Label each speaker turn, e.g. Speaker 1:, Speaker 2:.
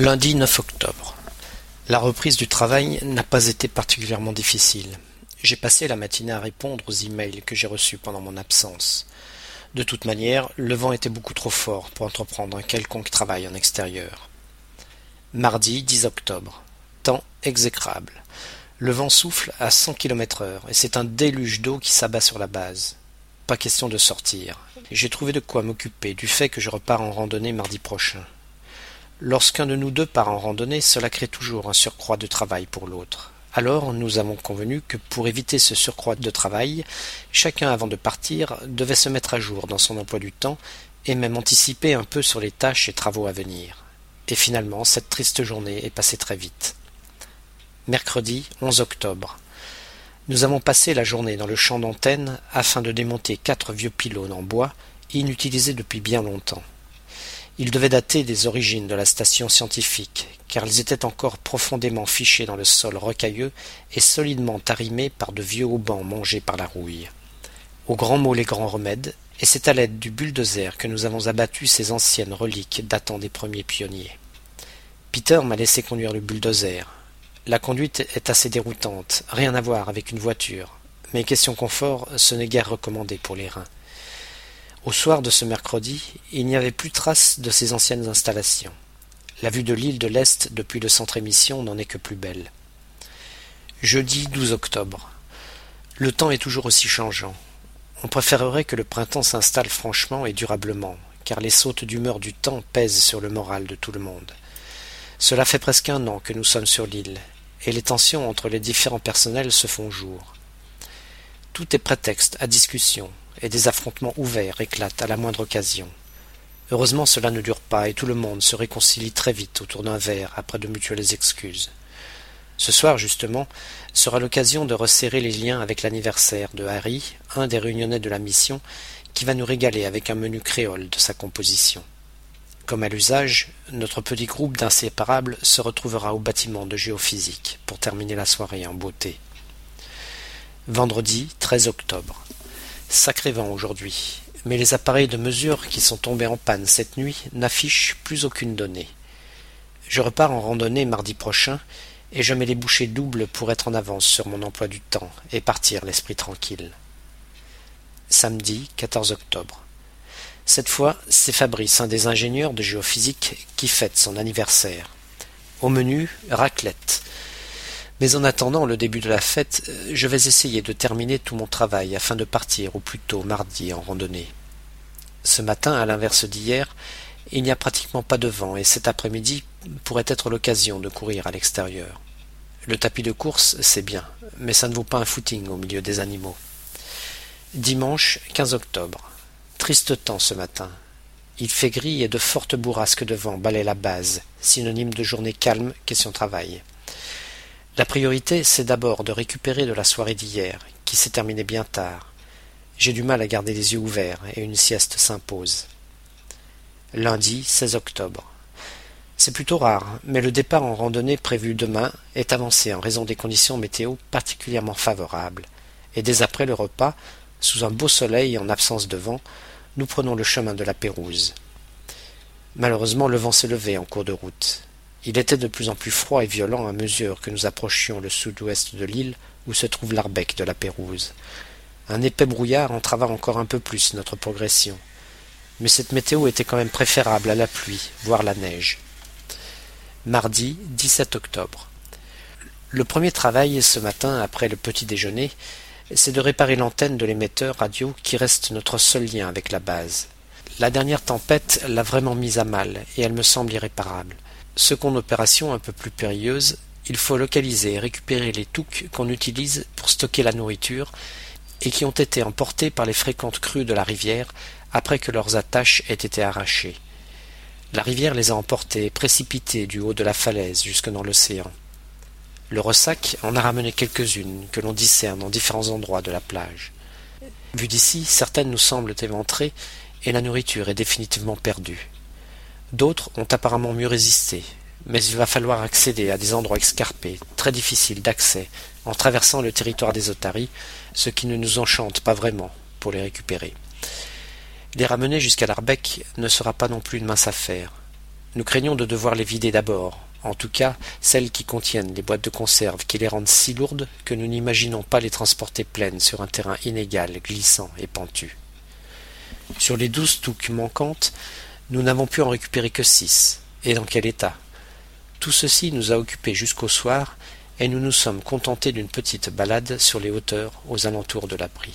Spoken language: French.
Speaker 1: Lundi 9 octobre. La reprise du travail n'a pas été particulièrement difficile. J'ai passé la matinée à répondre aux emails que j'ai reçus pendant mon absence. De toute manière, le vent était beaucoup trop fort pour entreprendre un quelconque travail en extérieur. Mardi 10 octobre. Temps exécrable. Le vent souffle à cent kilomètres heure et c'est un déluge d'eau qui s'abat sur la base. Pas question de sortir. J'ai trouvé de quoi m'occuper du fait que je repars en randonnée mardi prochain. Lorsqu'un de nous deux part en randonnée, cela crée toujours un surcroît de travail pour l'autre. Alors nous avons convenu que pour éviter ce surcroît de travail, chacun avant de partir devait se mettre à jour dans son emploi du temps et même anticiper un peu sur les tâches et travaux à venir. Et finalement, cette triste journée est passée très vite. Mercredi 11 octobre. Nous avons passé la journée dans le champ d'antenne afin de démonter quatre vieux pylônes en bois inutilisés depuis bien longtemps. Ils devaient dater des origines de la station scientifique, car ils étaient encore profondément fichés dans le sol rocailleux et solidement arrimés par de vieux haubans mangés par la rouille. Au grand mot les grands remèdes, et c'est à l'aide du bulldozer que nous avons abattu ces anciennes reliques datant des premiers pionniers. Peter m'a laissé conduire le bulldozer. La conduite est assez déroutante, rien à voir avec une voiture, mais question confort, ce n'est guère recommandé pour les reins. Au soir de ce mercredi, il n'y avait plus trace de ces anciennes installations. La vue de l'île de l'Est depuis le centre émission n'en est que plus belle. Jeudi 12 octobre. Le temps est toujours aussi changeant. On préférerait que le printemps s'installe franchement et durablement, car les sautes d'humeur du temps pèsent sur le moral de tout le monde. Cela fait presque un an que nous sommes sur l'île, et les tensions entre les différents personnels se font jour. Tout est prétexte à discussion, et des affrontements ouverts éclatent à la moindre occasion. Heureusement cela ne dure pas et tout le monde se réconcilie très vite autour d'un verre après de mutuelles excuses. Ce soir, justement, sera l'occasion de resserrer les liens avec l'anniversaire de Harry, un des réunionnais de la mission, qui va nous régaler avec un menu créole de sa composition. Comme à l'usage, notre petit groupe d'inséparables se retrouvera au bâtiment de géophysique pour terminer la soirée en beauté. Vendredi 13 octobre. Sacré vent aujourd'hui, mais les appareils de mesure qui sont tombés en panne cette nuit n'affichent plus aucune donnée. Je repars en randonnée mardi prochain, et je mets les bouchées doubles pour être en avance sur mon emploi du temps et partir l'esprit tranquille. Samedi 14 octobre. Cette fois, c'est Fabrice, un des ingénieurs de géophysique, qui fête son anniversaire. Au menu, raclette, mais en attendant le début de la fête, euh, je vais essayer de terminer tout mon travail afin de partir au plus tôt mardi en randonnée. Ce matin, à l'inverse d'hier, il n'y a pratiquement pas de vent et cet après-midi pourrait être l'occasion de courir à l'extérieur. Le tapis de course, c'est bien, mais ça ne vaut pas un footing au milieu des animaux. Dimanche 15 octobre. Triste temps ce matin. Il fait gris et de fortes bourrasques de vent balaient la base, synonyme de journée calme, question travail. La priorité, c'est d'abord de récupérer de la soirée d'hier, qui s'est terminée bien tard. J'ai du mal à garder les yeux ouverts et une sieste s'impose. Lundi 16 octobre. C'est plutôt rare, mais le départ en randonnée prévu demain est avancé en raison des conditions météo particulièrement favorables. Et dès après le repas, sous un beau soleil et en absence de vent, nous prenons le chemin de la Pérouse. Malheureusement, le vent s'est levé en cours de route. Il était de plus en plus froid et violent à mesure que nous approchions le sud-ouest de l'île où se trouve l'arbec de la Pérouse. Un épais brouillard entrava encore un peu plus notre progression. Mais cette météo était quand même préférable à la pluie, voire la neige. Mardi 17 octobre. Le premier travail ce matin après le petit déjeuner, c'est de réparer l'antenne de l'émetteur radio qui reste notre seul lien avec la base. La dernière tempête l'a vraiment mise à mal et elle me semble irréparable. Seconde opération un peu plus périlleuse, il faut localiser et récupérer les touques qu'on utilise pour stocker la nourriture et qui ont été emportés par les fréquentes crues de la rivière après que leurs attaches aient été arrachées. La rivière les a emportés et précipités du haut de la falaise jusque dans l'océan. Le ressac en a ramené quelques-unes que l'on discerne en différents endroits de la plage. Vu d'ici, certaines nous semblent éventrées et la nourriture est définitivement perdue. D'autres ont apparemment mieux résisté, mais il va falloir accéder à des endroits escarpés, très difficiles d'accès, en traversant le territoire des otaries, ce qui ne nous enchante pas vraiment pour les récupérer. Les ramener jusqu'à l'Arbec ne sera pas non plus une mince affaire. Nous craignons de devoir les vider d'abord, en tout cas celles qui contiennent les boîtes de conserve qui les rendent si lourdes que nous n'imaginons pas les transporter pleines sur un terrain inégal, glissant et pentu. Sur les douze touques manquantes, nous n'avons pu en récupérer que six. Et dans quel état? Tout ceci nous a occupés jusqu'au soir, et nous nous sommes contentés d'une petite balade sur les hauteurs aux alentours de l'abri.